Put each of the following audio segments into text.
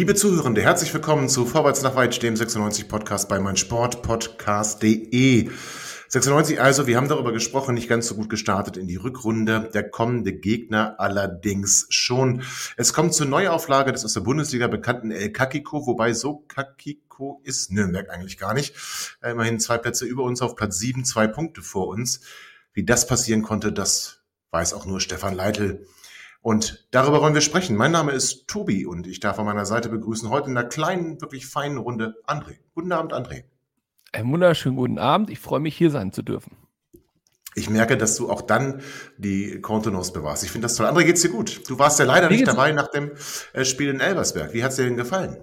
Liebe Zuhörende, herzlich willkommen zu Vorwärts nach Weit, dem 96 Podcast bei meinsportpodcast.de. 96 also, wir haben darüber gesprochen, nicht ganz so gut gestartet in die Rückrunde. Der kommende Gegner allerdings schon. Es kommt zur Neuauflage des aus der Bundesliga bekannten El Kakiko, wobei so Kakiko ist Nürnberg eigentlich gar nicht. Immerhin zwei Plätze über uns auf Platz sieben, zwei Punkte vor uns. Wie das passieren konnte, das weiß auch nur Stefan Leitl. Und darüber wollen wir sprechen. Mein Name ist Tobi und ich darf an meiner Seite begrüßen heute in einer kleinen, wirklich feinen Runde André. Guten Abend, André. Einen wunderschönen guten Abend. Ich freue mich, hier sein zu dürfen. Ich merke, dass du auch dann die Kontenance bewahrst. Ich finde das toll. André, geht's dir gut? Du warst ja leider nicht dabei nach dem äh, Spiel in Elversberg. Wie hat's dir denn gefallen?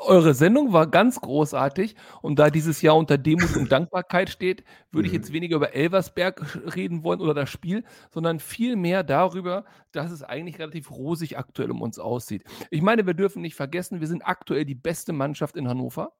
Eure Sendung war ganz großartig und da dieses Jahr unter Demut und Dankbarkeit steht, würde ich mhm. jetzt weniger über Elversberg reden wollen oder das Spiel, sondern viel mehr darüber, dass es eigentlich relativ rosig aktuell um uns aussieht. Ich meine, wir dürfen nicht vergessen, wir sind aktuell die beste Mannschaft in Hannover.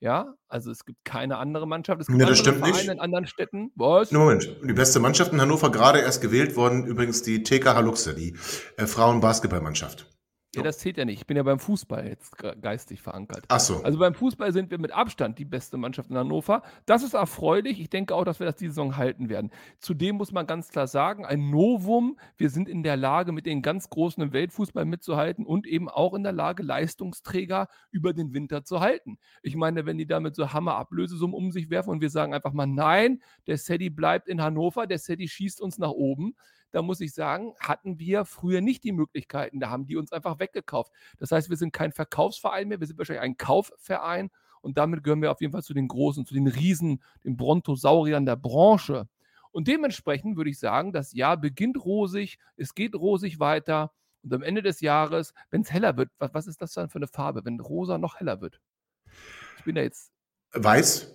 Ja, also es gibt keine andere Mannschaft. Es gibt ja, das stimmt Vereine nicht. in anderen Städten. Was? Moment, die beste Mannschaft in Hannover gerade erst gewählt worden, übrigens die TK Haluxe, die äh, Frauen-Basketballmannschaft. Ja, das zählt ja nicht. Ich bin ja beim Fußball jetzt geistig verankert. Ach so. Also beim Fußball sind wir mit Abstand die beste Mannschaft in Hannover. Das ist erfreulich. Ich denke auch, dass wir das diese Saison halten werden. Zudem muss man ganz klar sagen, ein Novum. Wir sind in der Lage, mit den ganz Großen im Weltfußball mitzuhalten und eben auch in der Lage, Leistungsträger über den Winter zu halten. Ich meine, wenn die damit so Hammer-Ablösesummen um sich werfen und wir sagen einfach mal, nein, der Sedi bleibt in Hannover, der Sedi schießt uns nach oben, da muss ich sagen, hatten wir früher nicht die Möglichkeiten. Da haben die uns einfach weggekauft. Das heißt, wir sind kein Verkaufsverein mehr, wir sind wahrscheinlich ein Kaufverein und damit gehören wir auf jeden Fall zu den Großen, zu den Riesen, den Brontosauriern der Branche. Und dementsprechend würde ich sagen, das Jahr beginnt rosig, es geht rosig weiter und am Ende des Jahres, wenn es heller wird, was, was, ist das dann für eine Farbe, wenn rosa noch heller wird? Ich bin da jetzt. Weiß?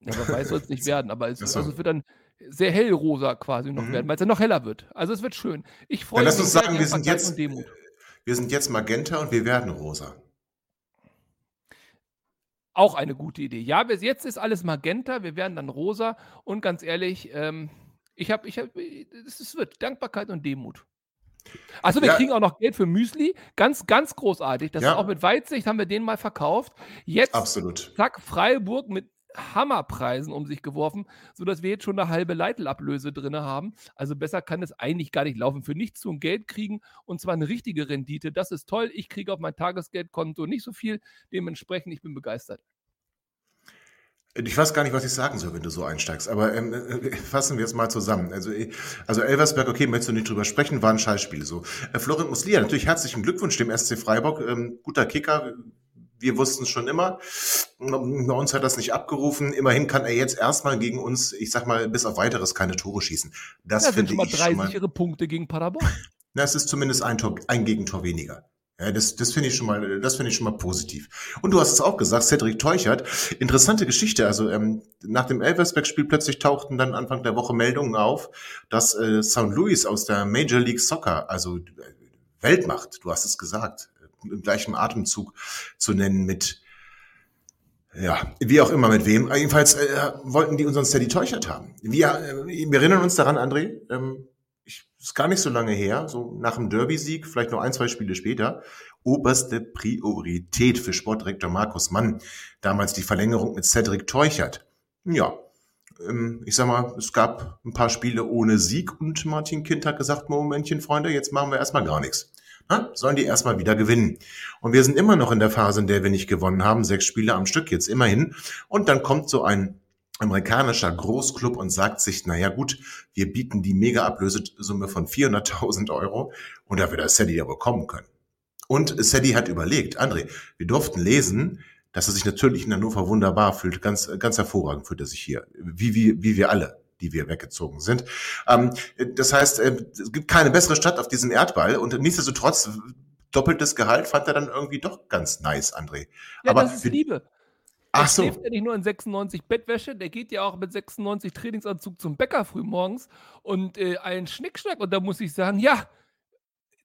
Ja, aber weiß soll es nicht werden, aber es, also es wird dann sehr hellrosa quasi noch mhm. werden, weil es dann noch heller wird. Also es wird schön. Ich freue mich. Lass uns sagen, wir sind, jetzt, wir sind jetzt Magenta und wir werden rosa. Auch eine gute Idee. Ja, bis jetzt ist alles Magenta, wir werden dann rosa und ganz ehrlich, ähm, ich habe, ich habe, es wird Dankbarkeit und Demut. Achso, wir ja. kriegen auch noch Geld für Müsli. Ganz, ganz großartig. Das ja. ist auch mit Weitsicht haben wir den mal verkauft. Jetzt, Absolut. zack, Freiburg mit Hammerpreisen um sich geworfen, sodass wir jetzt schon eine halbe Leitelablöse drin haben. Also besser kann es eigentlich gar nicht laufen. Für nichts tun Geld kriegen und zwar eine richtige Rendite. Das ist toll. Ich kriege auf mein Tagesgeldkonto nicht so viel. Dementsprechend, ich bin begeistert. Ich weiß gar nicht, was ich sagen soll, wenn du so einsteigst, aber ähm, äh, fassen wir es mal zusammen. Also, äh, also Elversberg, okay, möchtest du nicht drüber sprechen, war ein Scheißspiel so. Äh, Florian Muslia, natürlich herzlichen Glückwunsch dem SC Freiburg, ähm, guter Kicker, wir wussten es schon immer. Bei uns hat das nicht abgerufen. Immerhin kann er jetzt erstmal gegen uns, ich sag mal, bis auf weiteres keine Tore schießen. Das ja, finde schon mal drei schon mal, sichere Punkte gegen Paderborn. Na, es ist zumindest ein, Tor, ein Gegentor weniger. Ja, das, das finde ich schon mal, das finde ich schon mal positiv. Und du hast es auch gesagt, Cedric Teuchert. Interessante Geschichte. Also ähm, nach dem Elversberg-Spiel plötzlich tauchten dann Anfang der Woche Meldungen auf, dass äh, St. Louis aus der Major League Soccer, also äh, Weltmacht, du hast es gesagt, im gleichen Atemzug zu nennen mit ja, wie auch immer mit wem. Jedenfalls äh, wollten die unseren Steady Teuchert haben. Wir, äh, wir erinnern uns daran, André, ähm, ich, ist gar nicht so lange her, so nach dem Derby-Sieg, vielleicht noch ein, zwei Spiele später, oberste Priorität für Sportdirektor Markus Mann, damals die Verlängerung mit Cedric Teuchert. Ja, ähm, ich sag mal, es gab ein paar Spiele ohne Sieg und Martin Kind hat gesagt, Momentchen, Freunde, jetzt machen wir erstmal gar nichts. Na, sollen die erstmal wieder gewinnen. Und wir sind immer noch in der Phase, in der wir nicht gewonnen haben, sechs Spiele am Stück jetzt immerhin. Und dann kommt so ein amerikanischer Großclub und sagt sich, naja gut, wir bieten die Mega-Ablösesumme von 400.000 Euro und da wird das Sadie ja bekommen können. Und Sadie hat überlegt, André, wir durften lesen, dass er sich natürlich in Hannover wunderbar fühlt. Ganz, ganz hervorragend fühlt er sich hier. Wie, wie, wie wir alle die wir weggezogen sind. Ähm, das heißt, äh, es gibt keine bessere Stadt auf diesem Erdball und nichtsdestotrotz doppeltes Gehalt fand er dann irgendwie doch ganz nice, André. Ja, Aber das ist Liebe. Ach so. Der schläft ja nicht nur in 96 Bettwäsche, der geht ja auch mit 96 Trainingsanzug zum Bäcker frühmorgens und äh, einen Schnickschnack. Und da muss ich sagen, ja,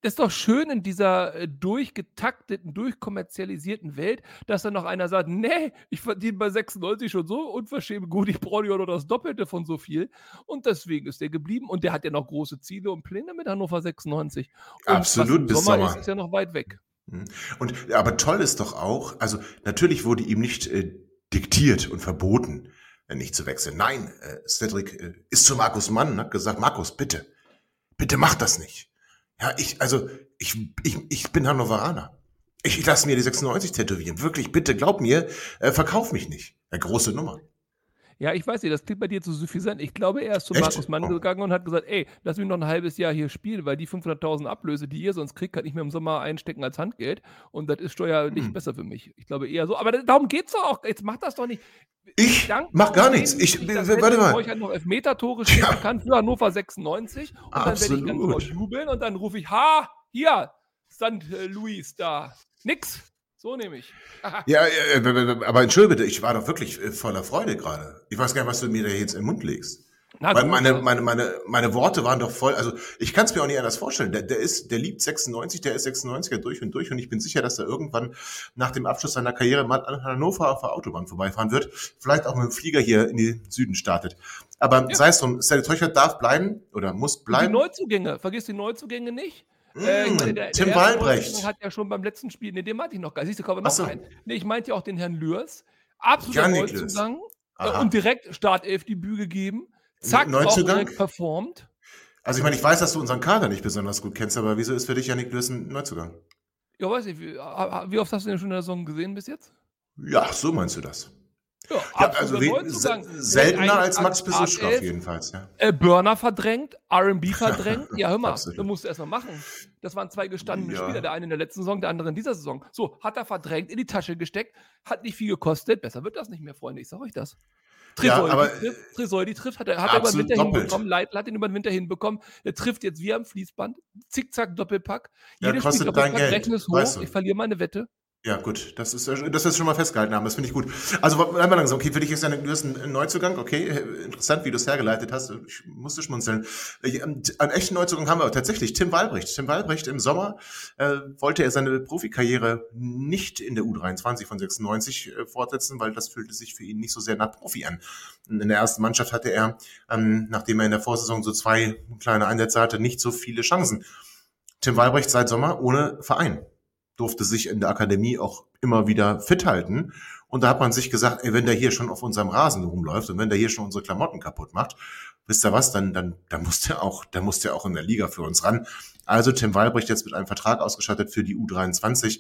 das ist doch schön in dieser äh, durchgetakteten, durchkommerzialisierten Welt, dass dann noch einer sagt, nee, ich verdiene bei 96 schon so unverschämt gut, ich brauche ja nur das Doppelte von so viel. Und deswegen ist der geblieben und der hat ja noch große Ziele und Pläne mit Hannover 96. Und Absolut, bis Sommer, Sommer. Ist, ja noch weit weg. Mhm. Und aber toll ist doch auch, also natürlich wurde ihm nicht äh, diktiert und verboten, äh, nicht zu wechseln. Nein, äh, Cedric äh, ist zu Markus Mann und hat gesagt, Markus, bitte, bitte mach das nicht. Ja, ich, also, ich, ich, ich bin Hannoveraner. Ich, lasse mir die 96 tätowieren. Wirklich, bitte, glaub mir, äh, verkauf mich nicht. Eine große Nummer. Ja, ich weiß nicht, das klingt bei dir zu suffisant. Ich glaube, er ist zu Echt? Markus Mann oh. gegangen und hat gesagt, ey, lass mich noch ein halbes Jahr hier spielen, weil die 500.000 Ablöse, die ihr sonst kriegt, kann ich mir im Sommer einstecken als Handgeld und das ist steuerlich hm. besser für mich. Ich glaube eher so, aber darum geht's doch auch. Jetzt macht das doch nicht. Ich Dank mach gar nichts. Ich, ich warte mal. Ich noch Elfmeter-Tore stehen ja. bekannt für Hannover 96 und Absolut. dann werde ich ganz jubeln und dann rufe ich, ha, hier, St. Louis da. Nix. So nehme ich. ja, aber entschuldige bitte, ich war doch wirklich äh, voller Freude gerade. Ich weiß gar nicht, was du mir da jetzt im Mund legst. Na, Weil meine, meine, meine, meine Worte waren doch voll, also ich kann es mir auch nicht anders vorstellen. Der, der ist, der liebt 96, der ist 96er durch und durch und ich bin sicher, dass er irgendwann nach dem Abschluss seiner Karriere mal an Hannover auf der Autobahn vorbeifahren wird. Vielleicht auch mit dem Flieger hier in den Süden startet. Aber ja. sei es drum, Sally Teuchert darf bleiben oder muss bleiben. Die Neuzugänge, vergiss die Neuzugänge nicht. Äh, meine, der, Tim der Walbrecht. hat ja schon beim letzten Spiel, ne, den meinte ich noch gar Siehst du, kommen noch so. ein. Ne, ich meinte ja auch den Herrn Lürs. Absoluter Neuzugang. Äh, und direkt Startelf-Debüt gegeben. Zack, Neuzugang? performt. Also ich meine, ich weiß, dass du unseren Kader nicht besonders gut kennst, aber wieso ist für dich Janik Lürs ein Neuzugang? Ja, weiß ich. Wie, wie oft hast du den schon in der Saison gesehen bis jetzt? Ja, so meinst du das. Ja, ja also wie, seltener als Max Besuschkow jedenfalls. Ja. Äh, Burner verdrängt, R&B verdrängt. ja, hör mal, das musst du erstmal machen. Das waren zwei gestandene ja. Spieler, der eine in der letzten Saison, der andere in dieser Saison. So, hat er verdrängt, in die Tasche gesteckt, hat nicht viel gekostet. Besser wird das nicht mehr, Freunde, ich sag euch das. Tresoldi, ja, aber, trifft, Tresoldi trifft, hat er, hat er über den Winter doppelt. hinbekommen. Leitl hat ihn über den Winter hinbekommen. Er trifft jetzt wie am Fließband. Zickzack, Doppelpack. Ja, Jedes Spiel. Rechnen ist hoch. Weißt du. Ich verliere meine Wette. Ja, gut, das ist, dass wir es schon mal festgehalten haben, das finde ich gut. Also wir langsam. Okay, für dich ist ja du hast einen Neuzugang, okay, interessant, wie du es hergeleitet hast. Ich musste schmunzeln. Ähm, einen echten Neuzugang haben wir tatsächlich, Tim Walbrecht. Tim Walbrecht im Sommer äh, wollte er seine Profikarriere nicht in der U23 von 96 äh, fortsetzen, weil das fühlte sich für ihn nicht so sehr nach Profi an. In der ersten Mannschaft hatte er, ähm, nachdem er in der Vorsaison so zwei kleine Einsätze hatte, nicht so viele Chancen. Tim Walbrecht seit Sommer ohne Verein durfte sich in der Akademie auch immer wieder fit halten. Und da hat man sich gesagt, ey, wenn der hier schon auf unserem Rasen rumläuft und wenn der hier schon unsere Klamotten kaputt macht, wisst ihr was, dann, dann, dann muss der auch, dann muss der auch in der Liga für uns ran. Also Tim Walbrecht jetzt mit einem Vertrag ausgestattet für die U23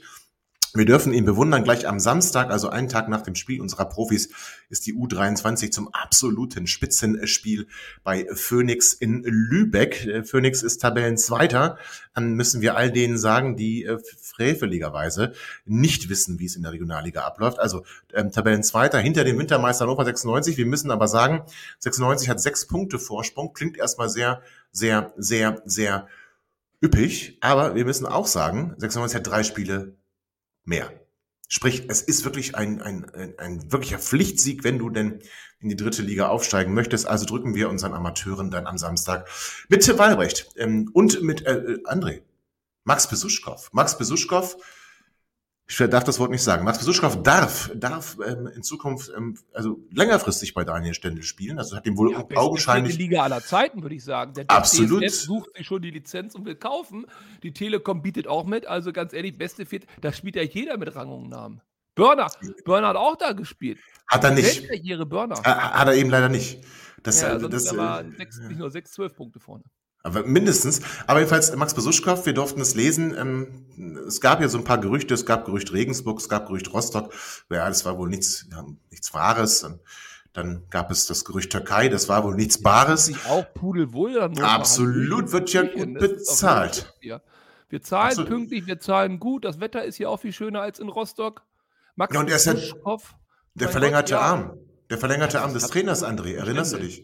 wir dürfen ihn bewundern. Gleich am Samstag, also einen Tag nach dem Spiel unserer Profis, ist die U23 zum absoluten Spitzenspiel bei Phoenix in Lübeck. Phoenix ist Tabellenzweiter. Dann müssen wir all denen sagen, die äh, freveligerweise nicht wissen, wie es in der Regionalliga abläuft. Also ähm, Tabellenzweiter hinter dem Wintermeister Hannover 96. Wir müssen aber sagen, 96 hat sechs Punkte Vorsprung. Klingt erstmal sehr, sehr, sehr, sehr üppig. Aber wir müssen auch sagen, 96 hat drei Spiele mehr. Sprich, es ist wirklich ein, ein, ein, ein wirklicher Pflichtsieg, wenn du denn in die dritte Liga aufsteigen möchtest. Also drücken wir unseren Amateuren dann am Samstag mit Tim Walbrecht ähm, und mit äh, äh André. Max Besuschkow. Max Besuschkow ich darf das Wort nicht sagen. Max Besuschkow darf, darf ähm, in Zukunft ähm, also längerfristig bei Daniel Stendel spielen. Also hat ihm wohl ja, augenscheinlich. Die Liga aller Zeiten, würde ich sagen. Der Absolut. DSF sucht sich schon die Lizenz und will kaufen. Die Telekom bietet auch mit. Also ganz ehrlich, beste Fit, da spielt ja jeder mit Rang und Namen. Burner. Burner hat auch da gespielt. Hat er nicht. Burner. Hat er eben leider nicht. Das, ja, also das, das war sechs, nicht nur 6, 12 Punkte vorne. Aber mindestens. Aber jedenfalls Max Besuschkow, wir durften es lesen. Ähm, es gab ja so ein paar Gerüchte. Es gab Gerücht Regensburg, es gab Gerücht Rostock. Ja, das war wohl nichts, ja, nichts Wahres. Und dann gab es das Gerücht Türkei. Das war wohl nichts Bares. Sich auch pudelwohl. Absolut, wird ja gut bezahlt. Ja. Wir zahlen Absolut. pünktlich, wir zahlen gut. Das Wetter ist hier auch viel schöner als in Rostock. Max Ja, und er ist ja der verlängerte. Arm. Der verlängerte Arm des Trainers, André. Erinnerst du dich?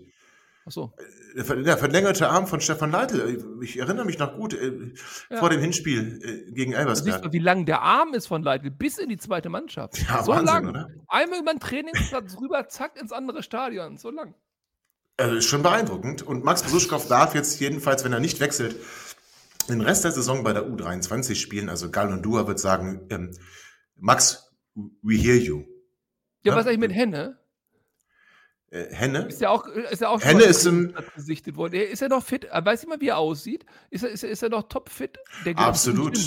Achso. Der ver- der verlängerte Arm von Stefan Leitl. Ich erinnere mich noch gut äh, Ja. vor dem Hinspiel äh, gegen Du siehst Elversberg. mal, wie lang der Arm ist von Leitl bis in die zweite Mannschaft. Ja, so Wahnsinn, lang. oder? Einmal über den Trainingsplatz rüber, zack, ins andere Stadion. So lang. Also ist schon beeindruckend. Und Max Besuschkow darf jetzt jedenfalls, wenn er nicht wechselt, den Rest der Saison bei der U23 spielen. Also Gal und Dua wird sagen, ähm, Max, we hear you. Ja, Ja. was eigentlich mit Henne? Äh, Henne? Ist ja auch, ist ja auch Henne ist im- gesichtet worden. Er- Ist er noch fit? Weiß ich mal, wie er aussieht? Ist er, ist er, ist er noch topfit? Absolut.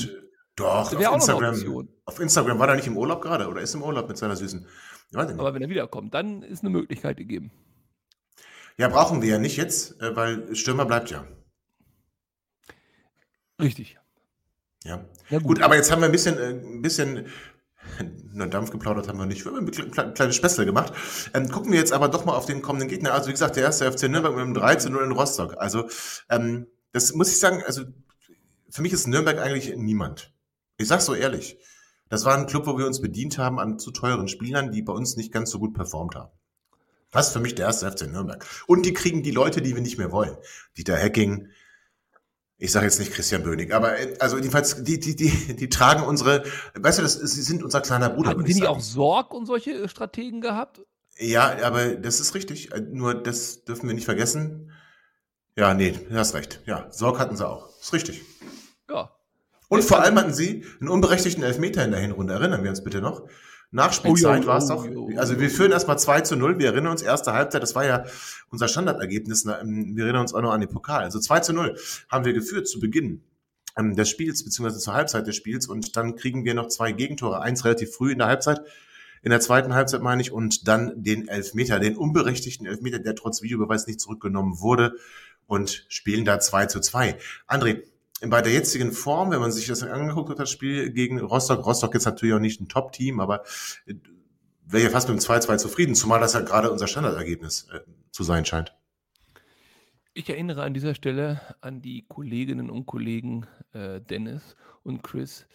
Doch, auf Instagram. Auf Instagram war er nicht im Urlaub gerade oder ist im Urlaub mit seiner Süßen. Aber wenn er wiederkommt, dann ist eine Möglichkeit gegeben. Ja, brauchen wir ja nicht jetzt, äh, weil Stürmer bleibt ja. Richtig. Ja. Ja, Gut, aber jetzt haben wir ein bisschen, äh, ein bisschen, na, Dampf geplaudert haben wir nicht, wir haben ein kle- kle- kleines Späßle gemacht. Ähm, gucken wir jetzt aber doch mal auf den kommenden Gegner. Also wie gesagt, der erste FC Nürnberg mit einem 3 zu 0 in Rostock. Also ähm, das muss ich sagen, also für mich ist Nürnberg eigentlich niemand. Ich sag's so ehrlich. Das war ein Club, wo wir uns bedient haben an zu teuren Spielern, die bei uns nicht ganz so gut performt haben. Das ist für mich der erste FC Nürnberg. Und die kriegen die Leute, die wir nicht mehr wollen. Dieter Hecking, ich sage jetzt nicht Christian Bönig, aber äh, also jedenfalls, die, die, die, die tragen unsere, weißt du, das, sie sind unser kleiner Bruder. Würd die ich nicht auch Sorg und solche äh, Strategen gehabt? Ja, aber das ist richtig. Äh, Nur das dürfen wir nicht vergessen. Ja, nee, du hast recht. Ja, Sorg hatten sie auch. Ist richtig. Ja. Und vor allem hatten sie einen unberechtigten Elfmeter in der Hinrunde. Erinnern wir uns bitte noch. Nachspielzeit Oh, war es oh, doch. Also wir führen erstmal 2 zu 0. Wir erinnern uns, erste Halbzeit, das war ja unser Standardergebnis. Na, ähm, Wir erinnern uns auch noch an den Pokal. Also 2 zu 0 haben wir geführt zu Beginn ähm, des Spiels, beziehungsweise zur Halbzeit des Spiels. Und dann kriegen wir noch zwei Gegentore. Eins relativ früh in der Halbzeit. In der zweiten Halbzeit meine ich. Und dann den Elfmeter, den unberechtigten Elfmeter, der trotz Videobeweis nicht zurückgenommen wurde. Und spielen da 2 zu 2. André, bei der jetzigen Form, wenn man sich das angeguckt hat, das Spiel gegen Rostock, Rostock ist natürlich auch nicht ein Top-Team, aber äh, wäre ja fast mit dem 2-2 zufrieden, zumal das ja gerade unser Standardergebnis äh, zu sein scheint. Ich erinnere an dieser Stelle an die Kolleginnen und Kollegen äh, Dennis und Chris,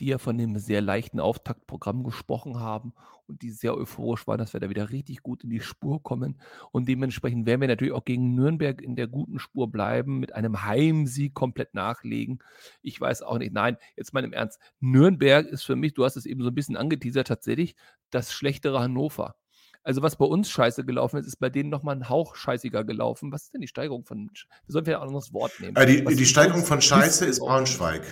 die ja von dem sehr leichten Auftaktprogramm gesprochen haben und die sehr euphorisch waren, dass wir da wieder richtig gut in die Spur kommen. Und dementsprechend werden wir natürlich auch gegen Nürnberg in der guten Spur bleiben, mit einem Heimsieg komplett nachlegen. Ich weiß auch nicht, nein, jetzt mal im Ernst. Nürnberg ist für mich, du hast es eben so ein bisschen angeteasert, tatsächlich das schlechtere Hannover. Also was bei uns scheiße gelaufen ist, ist bei denen nochmal ein Hauch scheißiger gelaufen. Was ist denn die Steigerung von... Sch- Wir sollten ja auch ein anderes Wort nehmen. Äh, die, die Steigerung von Scheiße ist Braunschweig.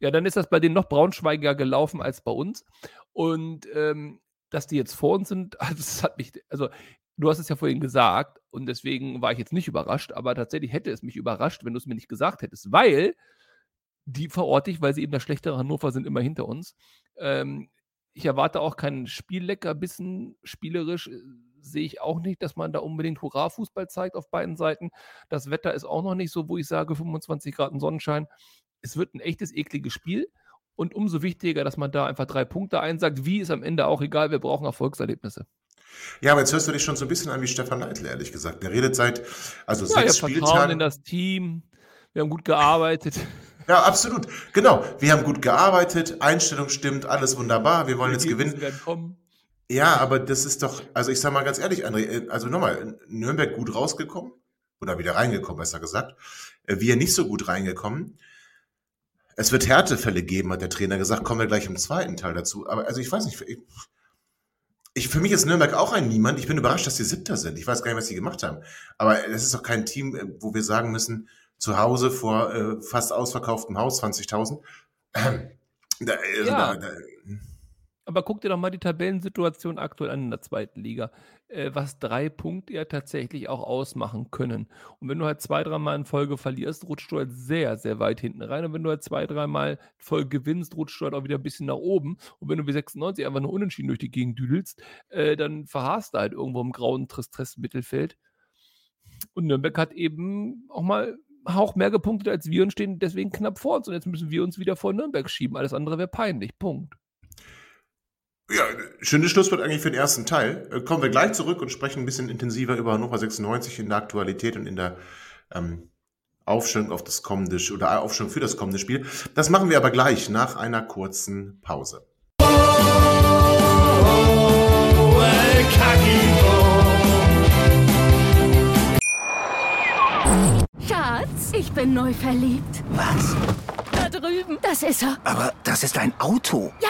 Ja, dann ist das bei denen noch braunschweigiger gelaufen als bei uns. Und ähm, dass die jetzt vor uns sind, also das hat mich... Also du hast es ja vorhin gesagt und deswegen war ich jetzt nicht überrascht, aber tatsächlich hätte es mich überrascht, wenn du es mir nicht gesagt hättest, weil die verorte ich, weil sie eben das schlechtere Hannover sind, immer hinter uns. Ähm, ich erwarte auch keinen Spielleckerbissen. Spielerisch äh, sehe ich auch nicht, dass man da unbedingt Hurra-Fußball zeigt auf beiden Seiten. Das Wetter ist auch noch nicht so, wo ich sage 25 Grad Sonnenschein. Es wird ein echtes, ekliges Spiel. Und umso wichtiger, dass man da einfach drei Punkte einsagt. Wie ist am Ende auch egal, wir brauchen Erfolgserlebnisse. Ja, aber jetzt hörst du dich schon so ein bisschen an wie Stefan Leitl, ehrlich gesagt. Der redet seit also Ja, sechs habe Vertrauen in Spieltagen. das Team. Wir haben gut gearbeitet. Ja, absolut. Genau. Wir haben gut gearbeitet, Einstellung stimmt, alles wunderbar. Wir wollen jetzt Die gewinnen. Werden kommen. Ja, aber das ist doch, also ich sag mal ganz ehrlich, André, äh, also nochmal, Nürnberg gut rausgekommen oder wieder reingekommen, besser gesagt. Äh, Wir nicht so gut reingekommen. Es wird Härtefälle geben, hat der Trainer gesagt, kommen wir gleich im zweiten Teil dazu. Aber also ich weiß nicht, ich, ich, für mich ist Nürnberg auch ein Niemand. Ich bin überrascht, dass die Siebter sind. Ich weiß gar nicht, was sie gemacht haben. Aber das ist doch kein Team, äh, wo wir sagen müssen, zu Hause vor äh, fast ausverkauftem Haus, 20.000. Ähm, da, also Ja. da, da, Aber guck dir doch mal die Tabellensituation aktuell an in der zweiten Liga, äh, was drei Punkte ja tatsächlich auch ausmachen können. Und wenn du halt zwei, dreimal in Folge verlierst, rutscht du halt sehr, sehr weit hinten rein. Und wenn du halt zwei, dreimal in Folge gewinnst, rutscht du halt auch wieder ein bisschen nach oben. Und wenn du wie 96 einfach nur unentschieden durch die Gegend düdelst, äh, dann verharrst du halt irgendwo im grauen Tristess-Mittelfeld. Und Nürnberg hat eben auch mal Hauch mehr gepunktet als wir und stehen deswegen knapp vor uns. Und jetzt müssen wir uns wieder vor Nürnberg schieben. Alles andere wäre peinlich. Punkt. Ja, schönes Schlusswort eigentlich für den ersten Teil. Äh, kommen wir gleich zurück und sprechen ein bisschen intensiver über Hannover 96 in der Aktualität und in der ähm, Aufstellung auf das kommende oder äh, Aufstellung für das kommende Spiel. Das machen wir aber gleich nach einer kurzen Pause. Oh, oh, oh, Schatz, ich bin neu verliebt. Was? Da drüben. Das ist er. Aber das ist ein Auto. Ja,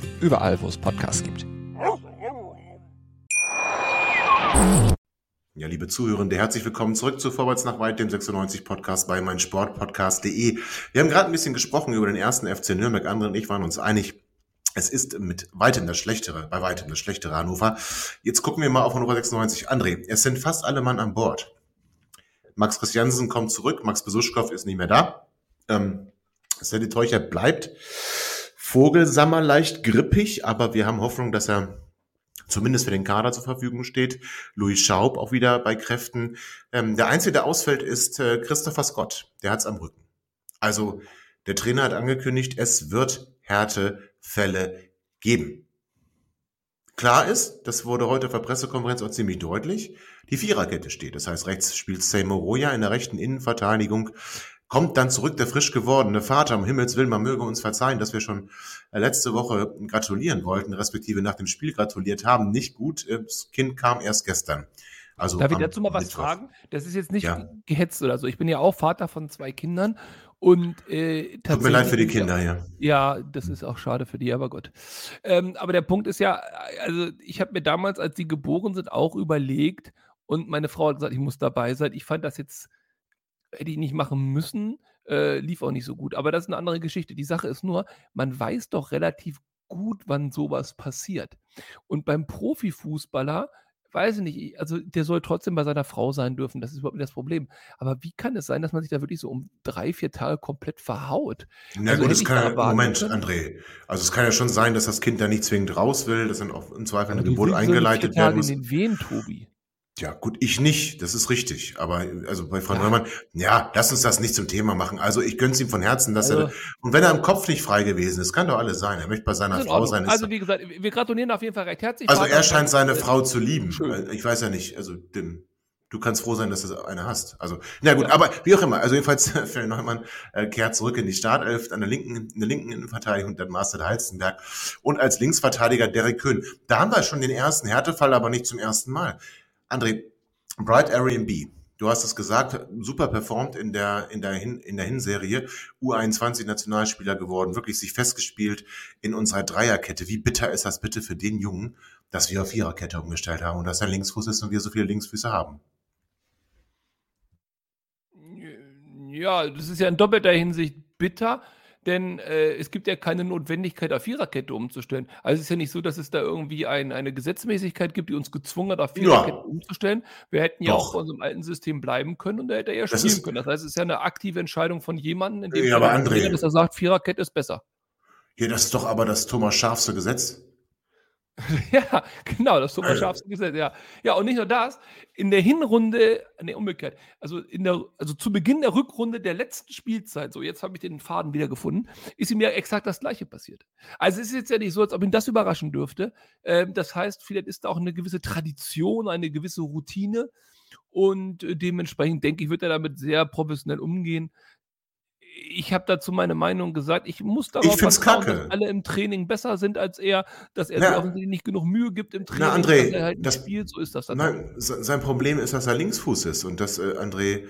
Überall, wo es Podcasts gibt. Ja, liebe Zuhörende, herzlich willkommen zurück zu Vorwärts nach Weit, dem 96 Podcast bei meinsportpodcast.de. Wir haben gerade ein bisschen gesprochen über den ersten FC Nürnberg. Andere und ich waren uns einig. Es ist mit weitem das schlechtere, bei weitem das schlechtere Hannover. Jetzt gucken wir mal auf Hannover 96. André, es sind fast alle Mann an Bord. Max Christiansen kommt zurück, Max Besuschkow ist nicht mehr da. Ähm, Sally Teucher bleibt Vogelsammer leicht grippig, aber wir haben Hoffnung, dass er zumindest für den Kader zur Verfügung steht. Louis Schaub auch wieder bei Kräften. Ähm, der Einzige, der ausfällt, ist äh, Christopher Scott. Der hat's am Rücken. Also der Trainer hat angekündigt, es wird Härtefälle geben. Klar ist, das wurde heute auf der Pressekonferenz auch ziemlich deutlich, die Viererkette steht. Das heißt, rechts spielt Seymour Roya in der rechten Innenverteidigung. Kommt dann zurück der frisch gewordene Vater. Um Himmels Willen, man möge uns verzeihen, dass wir schon äh, letzte Woche gratulieren wollten, respektive nach dem Spiel gratuliert haben. Nicht gut. Äh, das Kind kam erst gestern. Also Darf ich dazu mal was Mittwoch. fragen? Das ist jetzt nicht ja. gehetzt oder so. Ich bin ja auch Vater von zwei Kindern und äh, Tut mir leid für die Kinder, ja. Ja, das ist auch schade für die, aber gut. Ähm, aber der Punkt ist ja, also ich habe mir damals, als sie geboren sind, auch überlegt und meine Frau hat gesagt, ich muss dabei sein. Ich fand das jetzt hätte ich nicht machen müssen, äh, lief auch nicht so gut. Aber das ist eine andere Geschichte. Die Sache ist nur, man weiß doch relativ gut, wann sowas passiert. Und beim Profifußballer, weiß ich nicht, also der soll trotzdem bei seiner Frau sein dürfen. Das ist überhaupt nicht das Problem. Aber wie kann es sein, dass man sich da wirklich so um drei, vier Tage komplett verhaut? Na also gut, es kann ja, Moment, können. André. Also es kann ja schon sein, dass das Kind da nicht zwingend raus will, dass dann auch im Zweifel eine Geburt eingeleitet werden muss. in den Wehen, Tobi. Ja, gut, ich nicht, das ist richtig. Aber also bei Frau ja. Neumann, ja, lass uns das nicht zum Thema machen. Also ich gönn's ihm von Herzen, dass also, er. Und wenn er im Kopf nicht frei gewesen ist, kann doch alles sein. Er möchte bei seiner Frau sein. Also wie gesagt, wir gratulieren auf jeden Fall recht herzlich. Also er scheint seine Frau zu lieben. Schön. Ich weiß ja nicht, also dem, du kannst froh sein, dass du eine hast. Also, na gut, ja. aber wie auch immer. Also jedenfalls, Phil Neumann äh, kehrt zurück in die Startelf an der linken, in der linken Innenverteidigung, dann Master Halstenberg und als Linksverteidiger Derek Köhn. Da haben wir schon den ersten Härtefall, aber nicht zum ersten Mal. André, Bright Airbnb, du hast es gesagt, super performt in der, in der, Hin, in der Hinserie, U21-Nationalspieler geworden, wirklich sich festgespielt in unserer Dreierkette. Wie bitter ist das bitte für den Jungen, dass wir auf Viererkette umgestellt haben und dass er Linksfuß ist und wir so viele Linksfüße haben? Ja, das ist ja in doppelter Hinsicht bitter denn äh, es gibt ja keine Notwendigkeit, auf Viererkette umzustellen. Also es ist ja nicht so, dass es da irgendwie ein, eine Gesetzmäßigkeit gibt, die uns gezwungen hat, auf Viererkette ja. umzustellen. Wir hätten ja Doch. auch bei unserem alten System bleiben können und da hätte er ja spielen ist, können. Das heißt, es ist ja eine aktive Entscheidung von jemandem, in dem ja, aber André, dass er sagt, Viererkette ist besser. Ja, das ist doch aber das Thomas Schafste Gesetz. Ja, genau, das Thomas Schafs Gesetz, ja. Ja, und nicht nur das, in der Hinrunde, ne, umgekehrt, also in der, also zu Beginn der Rückrunde der letzten Spielzeit, so jetzt habe ich den Faden wieder gefunden, ist ihm ja exakt das gleiche passiert. Also es ist jetzt ja nicht so, als ob ihn das überraschen dürfte. Ähm, das heißt, vielleicht ist da auch eine gewisse Tradition, eine gewisse Routine. Und äh, dementsprechend denke ich, wird er damit sehr professionell umgehen ich habe dazu meine Meinung gesagt. Ich muss darauf vertrauen, dass alle im Training besser sind als er, dass er sich offensichtlich nicht genug Mühe gibt im Training, Na, André, dass halt das, spielt. So ist das dann. Nein, sein Problem ist, dass er Linksfuß ist und dass äh, André,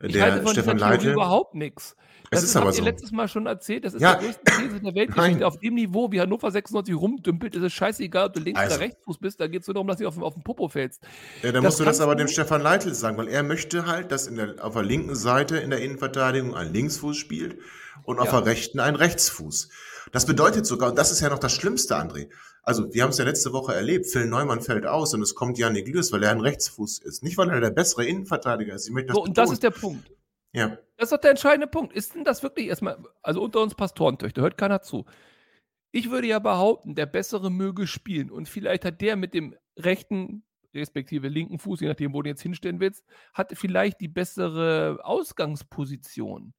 äh, der Stefan Leitl überhaupt nichts. Das es ist, aber so. ihr letztes Mal schon erzählt. Das ist ja. der größte These der Weltgeschichte. Auf dem Niveau, wie Hannover 96 rumdümpelt, ist es scheißegal, ob du links also. oder rechtsfuß bist. Da geht es nur darum, dass du auf, auf den Popo fällst. Ja, dann musst du das aber dem Stefan Leitl sagen, weil er möchte halt, dass in der, auf der linken Seite in der Innenverteidigung ein Linksfuß spielt und auf ja. der rechten ein Rechtsfuß. Das bedeutet sogar, und das ist ja noch das Schlimmste, André. Also, wir haben es ja letzte Woche erlebt, Phil Neumann fällt aus und es kommt Janik Lürs, weil er ein Rechtsfuß ist. Nicht, weil er der bessere Innenverteidiger ist. Ich möchte das so, und das ist der Punkt. Ja. Das ist doch der entscheidende Punkt. Ist denn das wirklich erstmal, also unter uns Pastorentöchter, hört keiner zu. Ich würde ja behaupten, der Bessere möge spielen und vielleicht hat der mit dem rechten respektive linken Fuß, je nachdem, wo du jetzt hinstellen willst, hat vielleicht die bessere Ausgangsposition.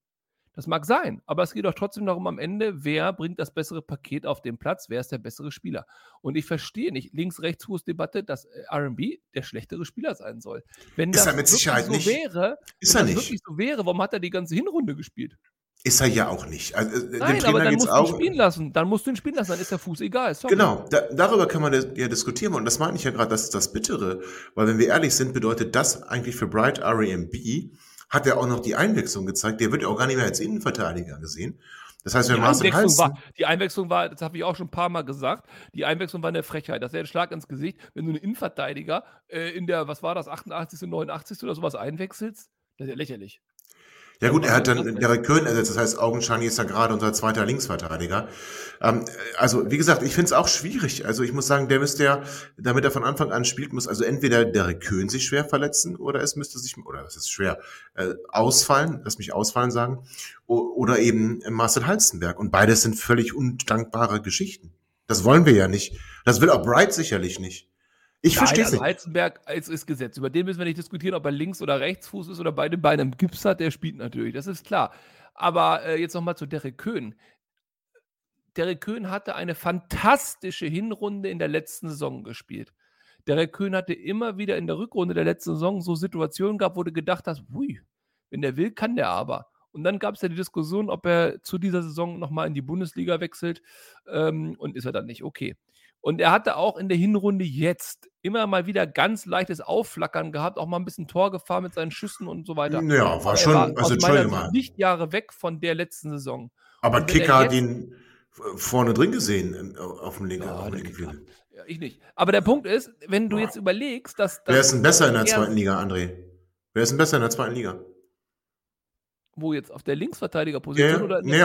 Das mag sein, aber es geht doch trotzdem darum am Ende, wer bringt das bessere Paket auf den Platz, wer ist der bessere Spieler. Und ich verstehe nicht, Links-Rechts-Fuß-Debatte, dass äh, RB der schlechtere Spieler sein soll. Wenn ist das er mit Sicherheit so nicht. wäre, Ist wenn er nicht. wirklich so wäre, warum hat er die ganze Hinrunde gespielt? Ist er ja auch nicht. Also, äh, dem Nein, Trainer aber dann musst du ihn auch. spielen lassen. Dann musst du ihn spielen lassen, dann ist der Fuß egal. Sorry. Genau, da, darüber kann man ja diskutieren und das meine ich ja gerade, das ist das Bittere, weil wenn wir ehrlich sind, bedeutet das eigentlich für Bright RAMB, hat er auch noch die Einwechslung gezeigt, der wird ja auch gar nicht mehr als Innenverteidiger gesehen. Das heißt, wenn Die Marcel Einwechslung, Hals, war, die Einwechslung war, das habe ich auch schon ein paar Mal gesagt, die Einwechslung war eine Frechheit. Das wäre ein Schlag ins Gesicht, wenn du einen Innenverteidiger äh, in der, was war das, 88., 89. oder sowas einwechselst. Das ist ja lächerlich. Ja gut, er hat dann Derek Köhn ersetzt, das heißt, augenscheinlich ist er gerade unser zweiter Linksverteidiger. Ähm, also, wie gesagt, ich finde es auch schwierig. Also, ich muss sagen, der müsste ja, damit er von Anfang an spielt, muss also entweder Derek Köhn sich schwer verletzen oder es müsste sich, oder es ist schwer, äh, ausfallen, lass mich ausfallen sagen, oder eben Marcel Halstenberg. Und beides sind völlig undankbare Geschichten. Das wollen wir ja nicht. Das will auch Bright sicherlich nicht. Ich verstehe es also. Heizenberg ist, ist Gesetz. Über den müssen wir nicht diskutieren, ob er links oder rechtsfuß ist oder beide Beine im Gips hat. Der spielt natürlich, das ist klar. Aber äh, jetzt nochmal zu Derek Köhn. Derek Köhn hatte eine fantastische Hinrunde in der letzten Saison gespielt. Derek Köhn hatte immer wieder in der Rückrunde der letzten Saison so Situationen gehabt, wo du gedacht hast, hui, wenn der will, kann der aber. Und dann gab es ja die Diskussion, ob er zu dieser Saison nochmal in die Bundesliga wechselt ähm, und ist er dann nicht. Okay. Und er hatte auch in der Hinrunde jetzt immer mal wieder ganz leichtes Aufflackern gehabt, auch mal ein bisschen Torgefahr mit seinen Schüssen und so weiter. Ja, war schon, war also Sicht mal. nicht Jahre weg von der letzten Saison. Aber er Kicker hat ihn vorne drin gesehen, auf dem linken, Ja, auf dem linken. Ja, ich nicht. Aber der Punkt ist, wenn du jetzt überlegst, dass. Wer dass ist denn besser in der er- zweiten Liga, André? Wer ist denn besser in der zweiten Liga? Wo jetzt? Auf der Linksverteidigerposition Ja, oder nee?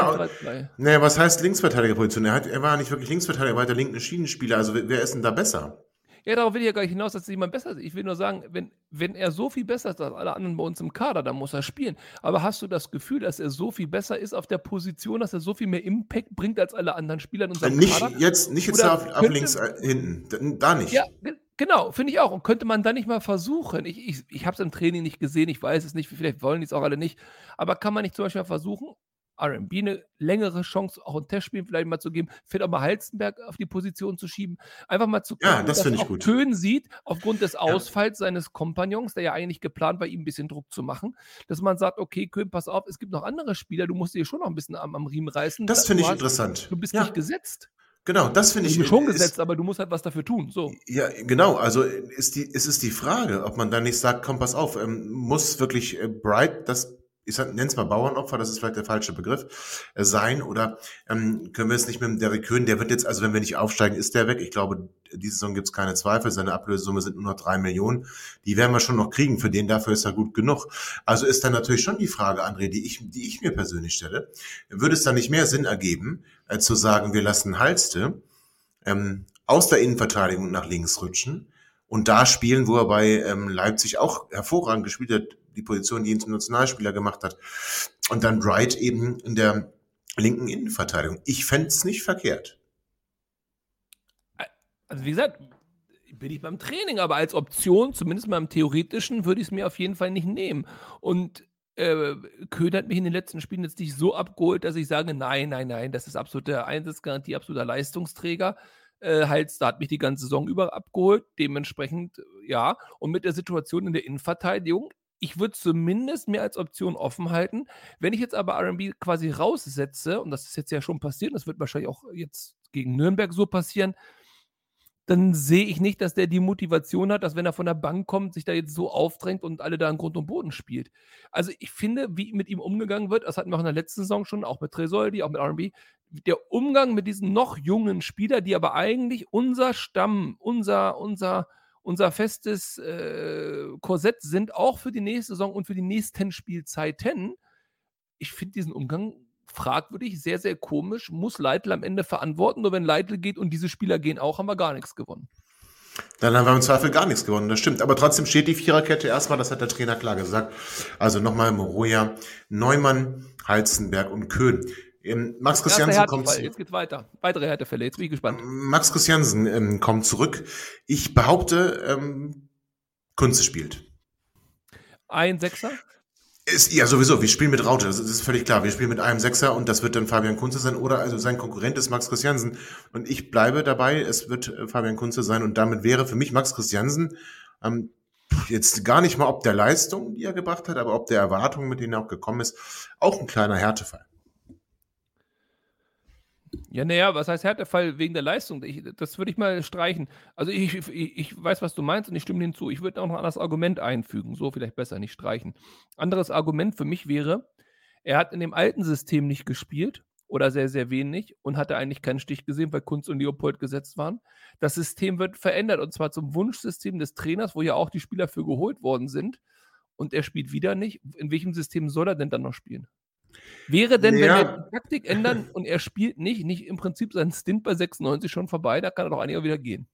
Naja, was heißt Linksverteidigerposition? Er, hat, er war nicht wirklich Linksverteidiger, er war der linken Schienenspieler. Also wer wer ist denn da besser? Ja, darauf will ich ja gar nicht hinaus, dass jemand besser ist. Ich will nur sagen, wenn, wenn er so viel besser ist als alle anderen bei uns im Kader, dann muss er spielen. Aber hast du das Gefühl, dass er so viel besser ist auf der Position, dass er so viel mehr Impact bringt als alle anderen Spieler in Äh, unserem Nicht Kader? jetzt, nicht jetzt Oder da auf, auf links äh, hinten. Da, nicht. Ja, ge- genau, finde ich auch. Und könnte man da nicht mal versuchen, ich, ich, ich habe es im Training nicht gesehen, ich weiß es nicht, vielleicht wollen die es auch alle nicht, aber kann man nicht zum Beispiel mal versuchen, RB eine längere Chance, auch ein Testspiel vielleicht mal zu geben, vielleicht auch mal Halstenberg auf die Position zu schieben, einfach mal zu Ja, gucken, das dass finde ich auch gut. Köhn sieht, aufgrund des Ausfalls seines Kompagnons, der ja eigentlich geplant war, ihm ein bisschen Druck zu machen, dass man sagt, okay, Köhn, pass auf, es gibt noch andere Spieler, du musst dir schon noch ein bisschen am, am Riemen reißen. Das Da- finde du ich hast- interessant. Du bist Ja. nicht gesetzt. Genau, das finde Ich ich. bin schon ist- gesetzt, aber du musst halt was dafür tun. So. Ja, genau. Also ist die, ist es die Frage, ob man dann nicht sagt, komm, pass auf, ähm, muss wirklich äh, Bright, das ich nenne es mal Bauernopfer, das ist vielleicht der falsche Begriff, äh, sein oder ähm, können wir es nicht mit dem Derek Köhn, der wird jetzt, also wenn wir nicht aufsteigen, ist der weg. Ich glaube, diese Saison gibt es keine Zweifel, seine Ablösesumme sind nur noch drei Millionen. Die werden wir schon noch kriegen, für den dafür ist er gut genug. Also ist dann natürlich schon die Frage, André, die ich, die ich mir persönlich stelle, würde es dann nicht mehr Sinn ergeben, äh, zu sagen, wir lassen Halste ähm, aus der Innenverteidigung nach links rutschen und da spielen, wo er bei ähm, Leipzig auch hervorragend gespielt hat, die Position, die ihn zum Nationalspieler gemacht hat. Und dann Bright eben in der linken Innenverteidigung. Ich fände es nicht verkehrt. Also wie gesagt, bin ich beim Training, aber als Option, zumindest mal im Theoretischen, würde ich es mir auf jeden Fall nicht nehmen. Und äh, Köhn hat mich in den letzten Spielen jetzt nicht so abgeholt, dass ich sage, nein, nein, nein, das ist absolute Einsatzgarantie, absoluter Leistungsträger. Äh, Halster hat mich die ganze Saison über abgeholt, dementsprechend ja. Und mit der Situation in der Innenverteidigung, ich würde zumindest mir als Option offen halten. Wenn ich jetzt aber RB quasi raussetze, und das ist jetzt ja schon passiert, das wird wahrscheinlich auch jetzt gegen Nürnberg so passieren, dann sehe ich nicht, dass der die Motivation hat, dass wenn er von der Bank kommt, sich da jetzt so aufdrängt und alle da in Grund und Boden spielt. Also ich finde, wie mit ihm umgegangen wird, das hatten wir auch in der letzten Saison schon, auch mit Tresoldi, auch mit R&B, der Umgang mit diesen noch jungen Spieler, die aber eigentlich unser Stamm, unser, unser, unser festes äh, Korsett sind, auch für die nächste Saison und für die nächsten Spielzeiten. Ich finde diesen Umgang fragwürdig, sehr, sehr komisch, muss Leitl am Ende verantworten. Nur wenn Leitl geht und diese Spieler gehen auch, haben wir gar nichts gewonnen. Dann haben wir im Zweifel gar nichts gewonnen, das stimmt. Aber trotzdem steht die Viererkette erstmal, das hat der Trainer klar gesagt. Also nochmal Moroja, Neumann, Halzenberg und Köhn. Ähm, Max Christiansen kommt Härtefall, zu, jetzt geht's weiter. Weitere Härtefälle, jetzt bin ich gespannt. Max Christiansen ähm, kommt zurück. Ich behaupte, ähm, Kunze spielt. Ein Sechser? Ist, ja, sowieso. Wir spielen mit Raute. Das ist völlig klar. Wir spielen mit einem Sechser und das wird dann Fabian Kunze sein oder also sein Konkurrent ist Max Christiansen. Und ich bleibe dabei. Es wird äh, Fabian Kunze sein und damit wäre für mich Max Christiansen ähm, jetzt gar nicht mal ob der Leistung, die er gebracht hat, aber ob der Erwartungen, mit denen er auch gekommen ist, auch ein kleiner Härtefall. Ja, naja, was heißt Härtefall wegen der Leistung? Ich, das würde ich mal streichen. Also ich, ich, ich, weiß, was du meinst und ich stimme hinzu. Ich würde auch noch ein anderes Argument einfügen. So vielleicht besser, nicht streichen. Anderes Argument für mich wäre, er hat in dem alten System nicht gespielt oder sehr, sehr wenig und hatte eigentlich keinen Stich gesehen, weil Kunz und Leopold gesetzt waren. Das System wird verändert und zwar zum Wunschsystem des Trainers, wo ja auch die Spieler für geholt worden sind. Und er spielt wieder nicht. In welchem System soll er denn dann noch spielen? Wäre denn, ja. wenn wir die Taktik ändern und er spielt nicht, nicht im Prinzip sein Stint bei 96 schon vorbei, da kann er doch eigentlich auch wieder gehen.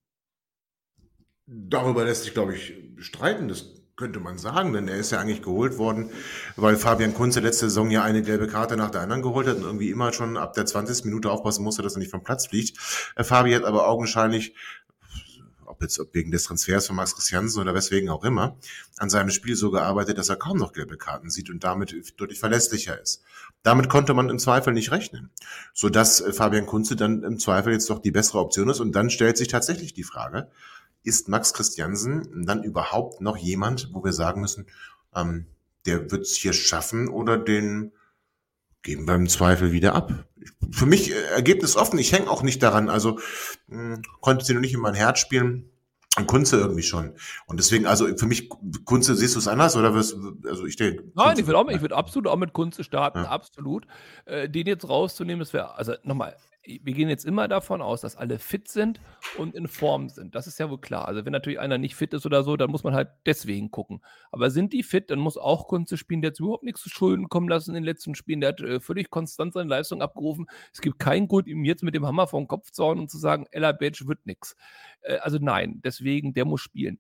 Darüber lässt sich, glaube ich, streiten. Das könnte man sagen, denn er ist ja eigentlich geholt worden, weil Fabian Kunze letzte Saison ja eine gelbe Karte nach der anderen geholt hat und irgendwie immer schon ab der 20. Minute aufpassen musste, dass er nicht vom Platz fliegt. Äh, Fabi hat aber augenscheinlich ob jetzt wegen des Transfers von Max Christiansen oder weswegen auch immer, an seinem Spiel so gearbeitet, dass er kaum noch gelbe Karten sieht und damit deutlich verlässlicher ist. Damit konnte man im Zweifel nicht rechnen, sodass äh, Fabian Kunze dann im Zweifel jetzt doch die bessere Option ist und dann stellt sich tatsächlich die Frage, ist Max Christiansen dann überhaupt noch jemand, wo wir sagen müssen, ähm, der wird es hier schaffen oder den geben wir im Zweifel wieder ab. Für mich äh, Ergebnis offen. Ich hänge auch nicht daran. Also mh, hm, konnte sie noch nicht in mein Herz spielen. Und Kunze irgendwie schon. Und deswegen, also für mich, Kunze, siehst du es anders oder wirst also ich denke. Nein, Kunze, ich würde auch, ich würde absolut auch mit Kunze starten, ja. absolut. Äh, den jetzt rauszunehmen, das wäre, also nochmal, wir gehen jetzt immer davon aus, dass alle fit sind und in Form sind. Das ist ja wohl klar. Also wenn natürlich einer nicht fit ist oder so, dann muss man halt deswegen gucken. Aber sind die fit, dann muss auch Kunze spielen. Der hat überhaupt nichts zu Schulden kommen lassen in den letzten Spielen. Der hat äh, völlig konstant seine Leistung abgerufen. Es gibt keinen Grund, ihm jetzt mit dem Hammer den Kopf zu hauen und zu sagen, Ella Badge wird nichts. Äh, also nein, deswegen, der muss spielen.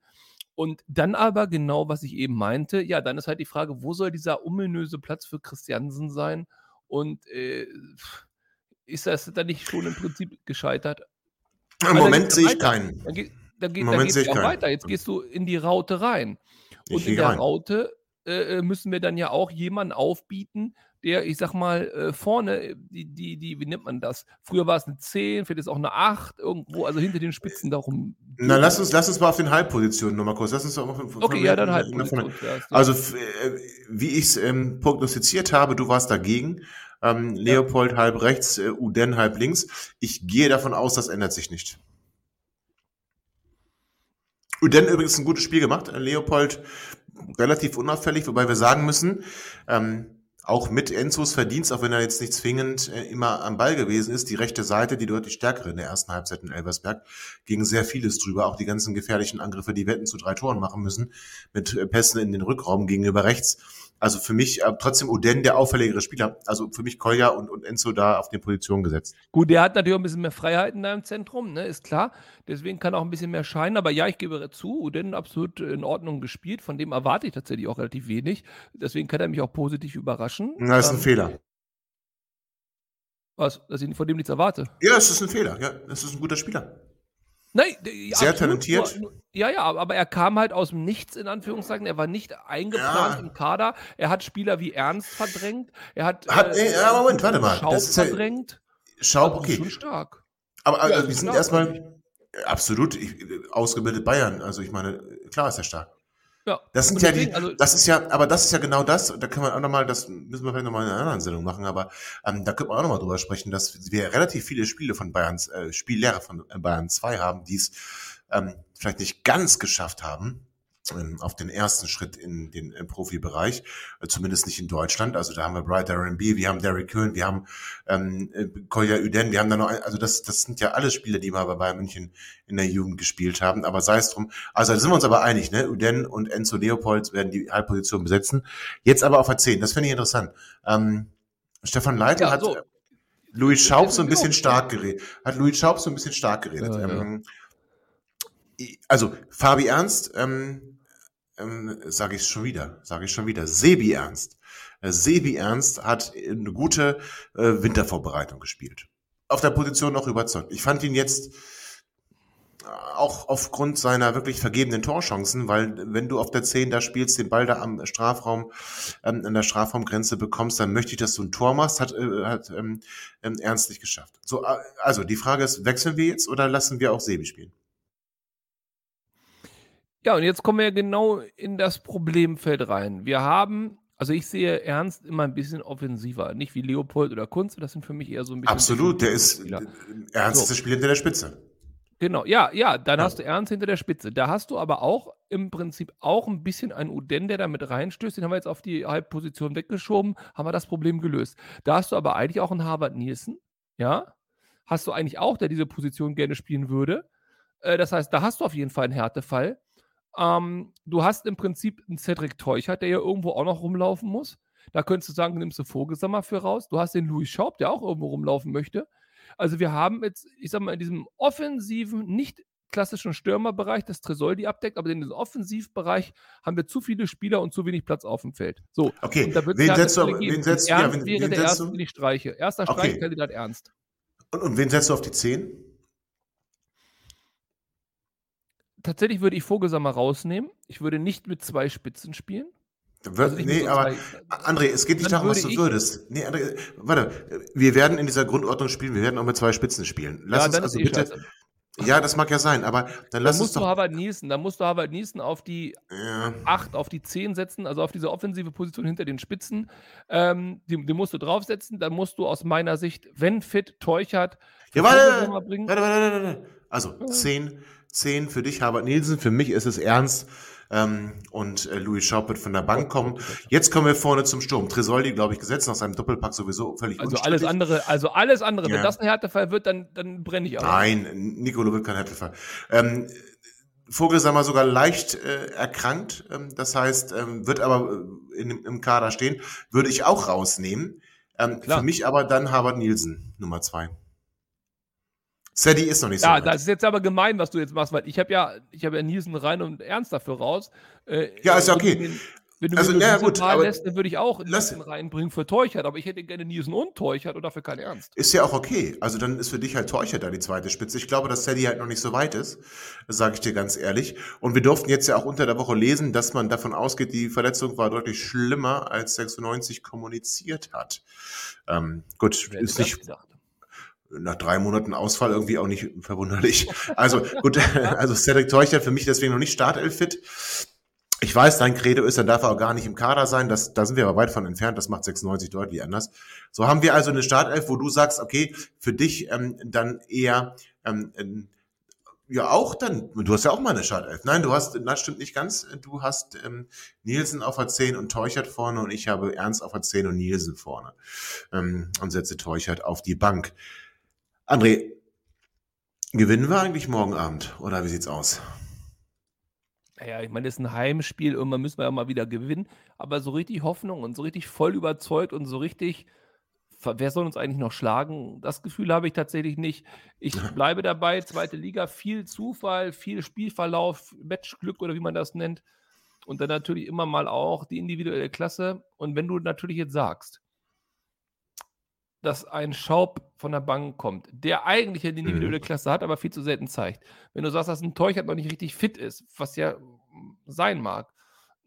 Und dann aber genau, was ich eben meinte, ja, dann ist halt die Frage, wo soll dieser ominöse Platz für Christiansen sein? Und äh, ist das dann nicht schon im Prinzip gescheitert? Im also Moment sehe ich keinen. Dann, geht, dann, geht, dann geht es auch weiter. Jetzt gehst du in die Raute rein. Und ich in der rein. Raute äh, äh, müssen wir dann ja auch jemanden aufbieten, der, ich sag mal, äh, vorne, äh, die, die, die, wie nennt man das? Früher war es eine 10, vielleicht ist auch eine 8, irgendwo, also hinter den Spitzen darum. Na, lass uns, lass uns mal auf den Halbpositionen nochmal kurz. Lass uns auch mal von, Okay, ja, dann Halbposition. Also, wie ich es ähm, prognostiziert habe, du warst dagegen. Ähm, Leopold ja. halb rechts, äh, Uden halb links. Ich gehe davon aus, das ändert sich nicht. Uden übrigens ein gutes Spiel gemacht. Äh, Leopold relativ unauffällig, wobei wir sagen müssen, ähm, auch mit Enzos Verdienst, auch wenn er jetzt nicht zwingend äh, immer am Ball gewesen ist, die rechte Seite, die deutlich stärkere in der ersten Halbzeit in Elversberg, ging sehr vieles drüber. Auch die ganzen gefährlichen Angriffe, die Wetten zu drei Toren machen müssen, mit äh, Pässen in den Rückraum gegenüber rechts. Also für mich äh, trotzdem Uden der auffälligere Spieler. Also für mich Kolja und, und Enzo da auf die Position gesetzt. Gut, der hat natürlich auch ein bisschen mehr Freiheiten da im Zentrum, ne, ist klar. Deswegen kann auch ein bisschen mehr scheinen. Aber ja, ich gebe zu, Uden absolut in Ordnung gespielt. Von dem erwarte ich tatsächlich auch relativ wenig. Deswegen kann er mich auch positiv überraschen. Na, das ist ein ähm, Fehler. Was? Dass ich von dem nichts erwarte? Ja, es ist ein Fehler. Ja, es ist ein guter Spieler. Nein, sehr absolut, talentiert. Nur, ja, ja, aber er kam halt aus dem Nichts, in Anführungszeichen. Er war nicht eingeplant ja. im Kader. Er hat Spieler wie Ernst verdrängt. Er hat. hat äh, ja, Moment, warte mal. Schaub das ist verdrängt. Schaub, okay. Schon stark. Aber also, ja, wir sind erstmal absolut ich, ausgebildet Bayern. Also, ich meine, klar ist er stark. Ja. Das sind ja die, also, das ist ja, aber das ist ja genau das, da können wir auch nochmal, das müssen wir vielleicht nochmal in einer anderen Sendung machen, aber ähm, da können wir auch nochmal drüber sprechen, dass wir relativ viele Spiele von Bayerns, äh, Spiellehrer von Bayern 2 haben, die es ähm, vielleicht nicht ganz geschafft haben, auf den ersten Schritt in den im Profibereich, äh, zumindest nicht in Deutschland. Also da haben wir Bright R&B, wir haben Derek Köhn, wir haben ähm, äh, Kolja Uden, wir haben da noch, ein, also das, das sind ja alle Spiele, die mal bei Bayern München in der Jugend gespielt haben. Aber sei es drum. Also da sind wir uns aber einig, ne? Uden und Enzo Leopold werden die Halbposition besetzen. Jetzt aber auf der das finde ich interessant. Ähm, Stefan Leitl ja, hat so. Louis Schaub so ein bisschen stark geredet. Hat Louis Schaub so ein bisschen stark geredet. Ja, ähm, also Fabi Ernst, ähm, ähm, sage ich schon wieder, sage ich schon wieder, Sebi Ernst. Äh, Sebi Ernst hat eine gute äh, Wintervorbereitung gespielt. Auf der Position noch überzeugt. Ich fand ihn jetzt auch aufgrund seiner wirklich vergebenen Torchancen, weil wenn du auf der 10 da spielst, den Ball da am Strafraum, ähm, an der Strafraumgrenze bekommst, dann möchte ich, dass du ein Tor machst, hat, äh, hat ähm, ähm, Ernst geschafft. So, äh, also die Frage ist, wechseln wir jetzt oder lassen wir auch Sebi spielen? Ja, und jetzt kommen wir genau in das Problemfeld rein. Wir haben, also ich sehe Ernst immer ein bisschen offensiver, nicht wie Leopold oder Kunz, das sind für mich eher so ein bisschen. Absolut, der ist. Ernst So. ist der Spieler hinter der Spitze. Genau, ja, ja, dann Ja. hast du Ernst hinter der Spitze. Da hast du aber auch im Prinzip auch ein bisschen einen Uden, der da mit reinstößt. Den haben wir jetzt auf die Halbposition weggeschoben, haben wir das Problem gelöst. Da hast du aber eigentlich auch einen Harvard Nielsen, ja, hast du eigentlich auch, der diese Position gerne spielen würde. Äh, das heißt, da hast du auf jeden Fall einen Härtefall. Ähm, du hast im Prinzip einen Cedric Teuchert, der ja irgendwo auch noch rumlaufen muss. Da könntest du sagen, du nimmst du Vogelsammer für raus. Du hast den Louis Schaub, der auch irgendwo rumlaufen möchte. Also wir haben jetzt, ich sag mal, in diesem offensiven, nicht klassischen Stürmerbereich, das Tresoldi abdeckt, aber in diesem Offensivbereich haben wir zu viele Spieler und zu wenig Platz auf dem Feld. So, Okay, und da wird's wen setzt du, wen setzt, Und ja, wen, wäre wen der setzt erste, du? streiche. Erster Okay. Streichkandidat Ernst. Und, und wen setzt du auf die 10? Tatsächlich würde ich Vogelsammer rausnehmen. Ich würde nicht mit zwei Spitzen spielen. Also nicht mit nee, aber André, es geht nicht darum, was du würdest. Nee, André, warte, wir werden in dieser Grundordnung spielen, wir werden auch mit zwei Spitzen spielen. Lass ja, uns dann also ist eh bitte, scheiße. ja, das mag ja sein, aber dann Dann lass uns musst du doch, Harvard Nielsen, dann musst du Harvard Nielsen auf die ja, 8, auf die 10 setzen, also auf diese offensive Position hinter den Spitzen. Ähm, die, die musst du draufsetzen. Dann musst du aus meiner Sicht, wenn fit, Teuchert, ja, warte, warte, warte, warte, warte. Also, 10, 10 für dich, Harvard Nielsen, für mich ist es Ernst, ähm, und äh, Louis Schaub wird von der Bank kommen. Jetzt kommen wir vorne zum Sturm. Tresoldi, glaube ich, gesetzt nach seinem Doppelpack sowieso völlig Also alles andere, also alles andere. Ja. Wenn das ein Härtefall wird, dann, dann brenne ich auch. Nein, Nicolo wird kein Härtefall. Ähm, Vogelsammer sogar leicht äh, erkrankt, ähm, das heißt, ähm, wird aber äh, in, im Kader stehen, würde ich auch rausnehmen. Ähm, Klar. für mich aber dann Harvard Nielsen, Nummer zwei. Sadie ist noch nicht so Ja, weit. das ist jetzt aber gemein, was du jetzt machst, weil ich habe ja, ich habe ja Nielsen rein und Ernst dafür raus. Äh, Ja, ist ja okay. den- Wenn du Also, mir ja, gut, aber lässt, dann würde ich auch Nielsen reinbringen für Teuchert, aber ich hätte gerne Nielsen und Teuchert und dafür kein Ernst. Ist ja auch okay. Also dann ist für dich halt Teuchert da die zweite Spitze. Ich glaube, dass Sadie halt noch nicht so weit ist, sage ich dir ganz ehrlich. Und wir durften jetzt ja auch unter der Woche lesen, dass man davon ausgeht, die Verletzung war deutlich schlimmer, als 96 kommuniziert hat. Ähm, gut, Wer ist nicht gedacht? Nach drei Monaten Ausfall irgendwie auch nicht verwunderlich. Also gut, also Cedric Teuchert für mich deswegen noch nicht Startelf fit. Ich weiß, dein Credo ist, dann darf er auch gar nicht im Kader sein. Das, da sind wir aber weit von entfernt. Das macht 96 deutlich anders. So haben wir also eine Startelf, wo du sagst, okay, für dich ähm, dann eher ähm, ja auch dann, du hast ja auch mal eine Startelf. Nein, du hast, das stimmt nicht ganz. Du hast ähm, Nielsen auf der 10 und Teuchert vorne und ich habe Ernst auf der 10 und Nielsen vorne. Ähm, und setze Teuchert auf die Bank. André, gewinnen wir eigentlich morgen Abend oder wie sieht's aus? Naja, ich meine, das ist ein Heimspiel, irgendwann müssen wir ja mal wieder gewinnen. Aber so richtig Hoffnung und so richtig voll überzeugt und so richtig, wer soll uns eigentlich noch schlagen? Das Gefühl habe ich tatsächlich nicht. Ich bleibe dabei, zweite Liga, viel Zufall, viel Spielverlauf, Matchglück oder wie man das nennt. Und dann natürlich immer mal auch die individuelle Klasse. Und wenn du natürlich jetzt sagst, dass ein Schaub von der Bank kommt, der eigentlich eine individuelle Klasse hat, aber viel zu selten zeigt. Wenn du sagst, dass ein Teuchert noch nicht richtig fit ist, was ja sein mag,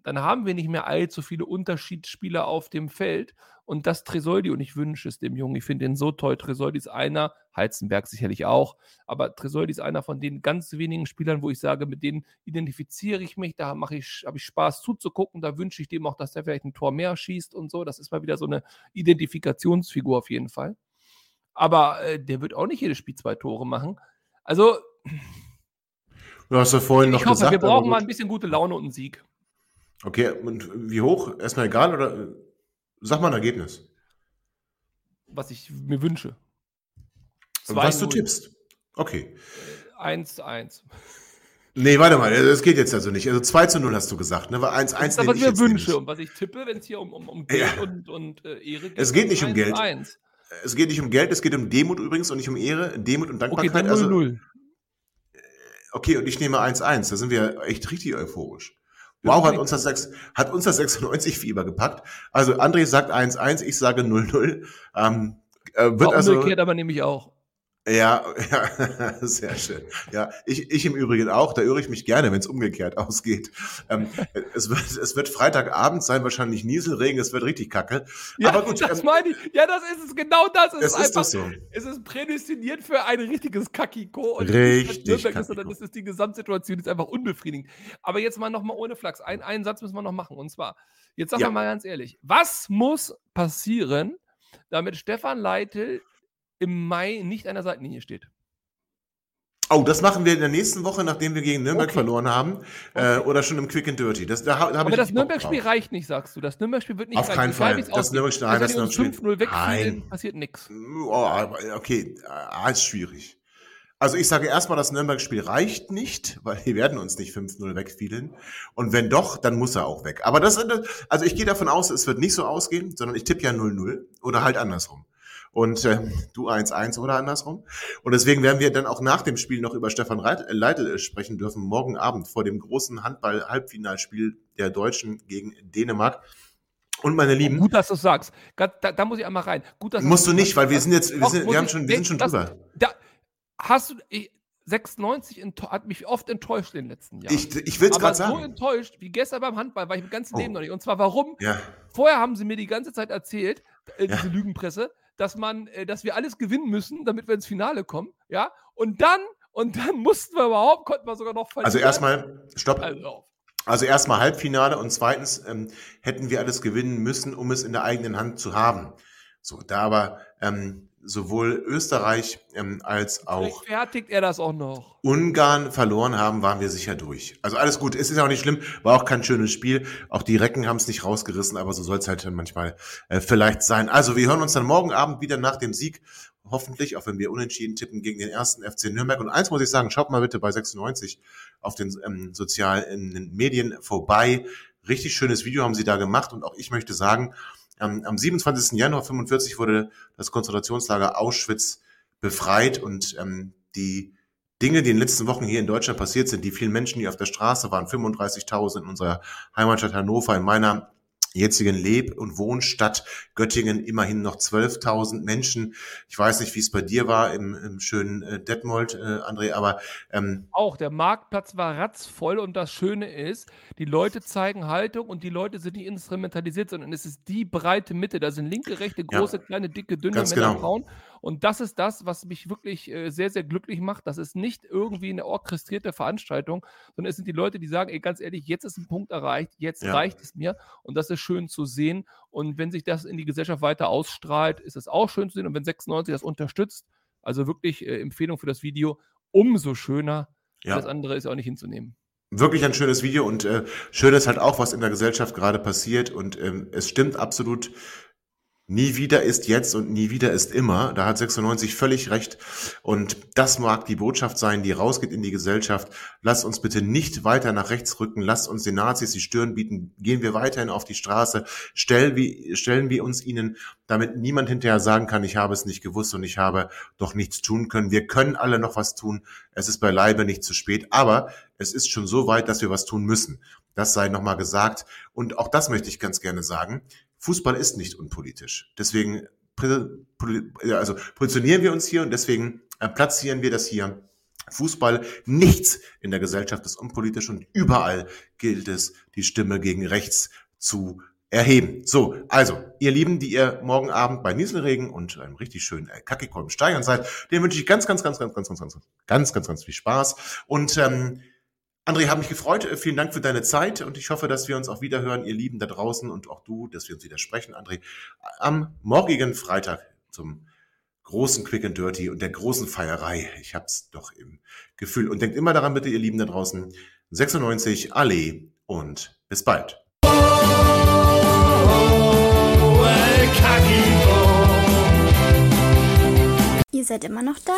dann haben wir nicht mehr allzu viele Unterschiedsspieler auf dem Feld. Und das Tresoldi, und ich wünsche es dem Jungen, ich finde den so toll. Tresoldi ist einer, Heizenberg sicherlich auch, aber Tresoldi ist einer von den ganz wenigen Spielern, wo ich sage, mit denen identifiziere ich mich, da mache ich, habe ich Spaß zuzugucken, da wünsche ich dem auch, dass der vielleicht ein Tor mehr schießt und so. Das ist mal wieder so eine Identifikationsfigur auf jeden Fall. Aber äh, der wird auch nicht jedes Spiel zwei Tore machen. Also, Du hast ja vorhin noch ich hoffe, gesagt. wir brauchen mal ein bisschen gute Laune und einen Sieg. Okay, und wie hoch? Erstmal egal oder äh, sag mal ein Ergebnis. was ich mir wünsche. Was du 2-0. tippst. Okay. 1 1. Nee, warte mal, das geht jetzt also nicht. Also 2 zu 0 hast du gesagt, ne? Weil 1 Das 1 ist das, nehme was ich mir wünsche und was ich tippe, wenn es hier um, um, um Geld Ja. und, und äh, Ehre geht. Es geht nicht um Geld. 1. Es geht nicht um Geld, es geht um Demut übrigens und nicht um Ehre. Demut und Okay, Dankbarkeit. dann 0 also, 0. okay, und ich nehme 1 1. Da sind wir echt richtig euphorisch. Wow, hat okay. uns, das, sechs- hat uns das 96 Fieber gepackt. Also André sagt 1-1, ich sage 0-0. Ähm, äh, wird War also, umgekehrt aber nämlich auch. Ja, ja, sehr schön. Ja, ich, ich im Übrigen auch. Da irre ich mich gerne, wenn es umgekehrt ausgeht. Ähm, es, wird, es wird Freitagabend sein, wahrscheinlich Nieselregen, es wird richtig kacke. Ja, Aber gut, das ähm, meine ich. Ja, das ist es, genau das. Es es ist einfach, so. Es ist prädestiniert für ein richtiges Kakiko. Und Richtig Nürnberg ist, Kakiko. das ist die Gesamtsituation, ist einfach unbefriedigend. Aber jetzt mal nochmal ohne Flachs. Ein, einen Satz müssen wir noch machen. Und zwar, jetzt sagen Ja. wir mal ganz ehrlich, was muss passieren, damit Stefan Leitl im Mai nicht an der Seitenlinie steht? Oh, das machen wir in der nächsten Woche, nachdem wir gegen Nürnberg Okay. verloren haben. Äh, oder schon im Quick and Dirty. Das, da, da Aber das Nürnberg-Spiel reicht nicht, sagst du. Das Nürnberg-Spiel wird nicht Auf reichen. keinen Fall. Das. Nürnberg-Spiel- Selbst das Nürnberg-Spiel- 5-0 wegfielen, Nein. passiert nichts. Oh, okay, ah, ist schwierig. Also ich sage erstmal, das Nürnberg-Spiel reicht nicht, weil die werden uns nicht 5-0 wegfielen. Und wenn doch, dann muss er auch weg. Aber das, also ich gehe davon aus, es wird nicht so ausgehen, sondern ich tippe ja 0-0 oder halt andersrum. Und äh, du 1-1 oder andersrum. Und deswegen werden wir dann auch nach dem Spiel noch über Stefan äh, Leitl sprechen dürfen, morgen Abend vor dem großen Handball-Halbfinalspiel der Deutschen gegen Dänemark. Und meine Lieben, Gut, dass du es sagst. Da, da, muss ich einmal rein. Gut, dass musst du nicht, weil wir sind jetzt, wir, Doch, sind, wir haben schon, wir sind schon das- drüber. Da hast du. Ich, 96 enttäu- hat mich oft enttäuscht in den letzten Jahren. Ich, ich will es gerade so sagen. enttäuscht wie gestern beim Handball war ich im ganzen Oh. Leben noch nicht. Und zwar warum? Ja, Vorher haben sie mir die ganze Zeit erzählt, äh, Ja. diese Lügenpresse, dass man, äh, dass wir alles gewinnen müssen, damit wir ins Finale kommen. Ja. Und dann, und dann mussten wir überhaupt, konnten wir sogar noch verlieren. also erstmal, stopp. Also, Also erstmal Halbfinale und zweitens ähm, hätten wir alles gewinnen müssen, um es in der eigenen Hand zu haben. So, da aber ähm, sowohl Österreich ähm, als auch rechtfertigt er das auch noch. Ungarn verloren haben, waren wir sicher durch. Also alles gut, es ist ja auch nicht schlimm, war auch kein schönes Spiel. Auch die Recken haben es nicht rausgerissen, aber so soll es halt dann manchmal äh, vielleicht sein. Also wir hören uns dann morgen Abend wieder nach dem Sieg, hoffentlich, auch wenn wir unentschieden tippen gegen den ersten FC Nürnberg. Und eins muss ich sagen, schaut mal bitte bei 96 auf den ähm, sozialen Medien vorbei. Richtig schönes Video haben sie da gemacht und auch ich möchte sagen, am, am 27. Januar 45 wurde das Konzentrationslager Auschwitz befreit und ähm, die Dinge, die in den letzten Wochen hier in Deutschland passiert sind, die vielen Menschen, die auf der Straße waren, 35.000 in unserer Heimatstadt Hannover, in meiner jetzigen Leb- und Wohnstadt Göttingen immerhin noch 12.000 Menschen. Ich weiß nicht, wie es bei dir war im, im schönen äh, Detmold, äh, André, aber ähm, Auch der Marktplatz war ratzvoll und das Schöne ist, die Leute zeigen Haltung und die Leute sind nicht instrumentalisiert, sondern es ist die breite Mitte. Da sind linke, rechte, Ja. große, kleine, dicke, dünne Männer, genau. Frauen. Und das ist das, was mich wirklich äh, sehr, sehr glücklich macht. Das ist nicht irgendwie eine orchestrierte Veranstaltung, sondern es sind die Leute, die sagen, ey, ganz ehrlich, jetzt ist ein Punkt erreicht, jetzt Ja. reicht es mir. Und das ist schön zu sehen. Und wenn sich das in die Gesellschaft weiter ausstrahlt, ist es auch schön zu sehen. Und wenn 96 das unterstützt, also wirklich äh, Empfehlung für das Video, umso schöner. ja. Das andere ist auch nicht hinzunehmen. Wirklich ein schönes Video und äh, schön ist halt auch, was in der Gesellschaft gerade passiert und ähm, es stimmt absolut. Nie wieder ist jetzt und nie wieder ist immer. Da hat 96 völlig recht. Und das mag die Botschaft sein, die rausgeht in die Gesellschaft. Lasst uns bitte nicht weiter nach rechts rücken. Lasst uns den Nazis die Stirn bieten. Gehen wir weiterhin auf die Straße. Stellen wir, stellen wir uns ihnen, damit niemand hinterher sagen kann, ich habe es nicht gewusst und ich habe doch nichts tun können. Wir können alle noch was tun. Es ist beileibe nicht zu spät. Aber es ist schon so weit, dass wir was tun müssen. Das sei nochmal gesagt. Und auch das möchte ich ganz gerne sagen. Fußball ist nicht unpolitisch. Deswegen also positionieren wir uns hier und deswegen äh, platzieren wir das hier. Fußball, nichts in der Gesellschaft ist unpolitisch und überall gilt es, die Stimme gegen rechts zu erheben. So, also, ihr Lieben, die ihr morgen Abend bei Nieselregen und einem richtig schönen äh, Kackekolben steigern seid, dem wünsche ich ganz, ganz, ganz, ganz, ganz, ganz, ganz, ganz, ganz, ganz viel Spaß. Und ähm, André, habe mich gefreut. Äh, Vielen Dank für deine Zeit und ich hoffe, dass wir uns auch wieder hören, ihr Lieben da draußen und auch du, dass wir uns wieder sprechen, André, am morgigen Freitag zum großen Quick and Dirty und der großen Feierei. Ich hab's doch im Gefühl. Und denkt immer daran, bitte, ihr Lieben da draußen, 96 Allee und bis bald. Ihr seid immer noch da?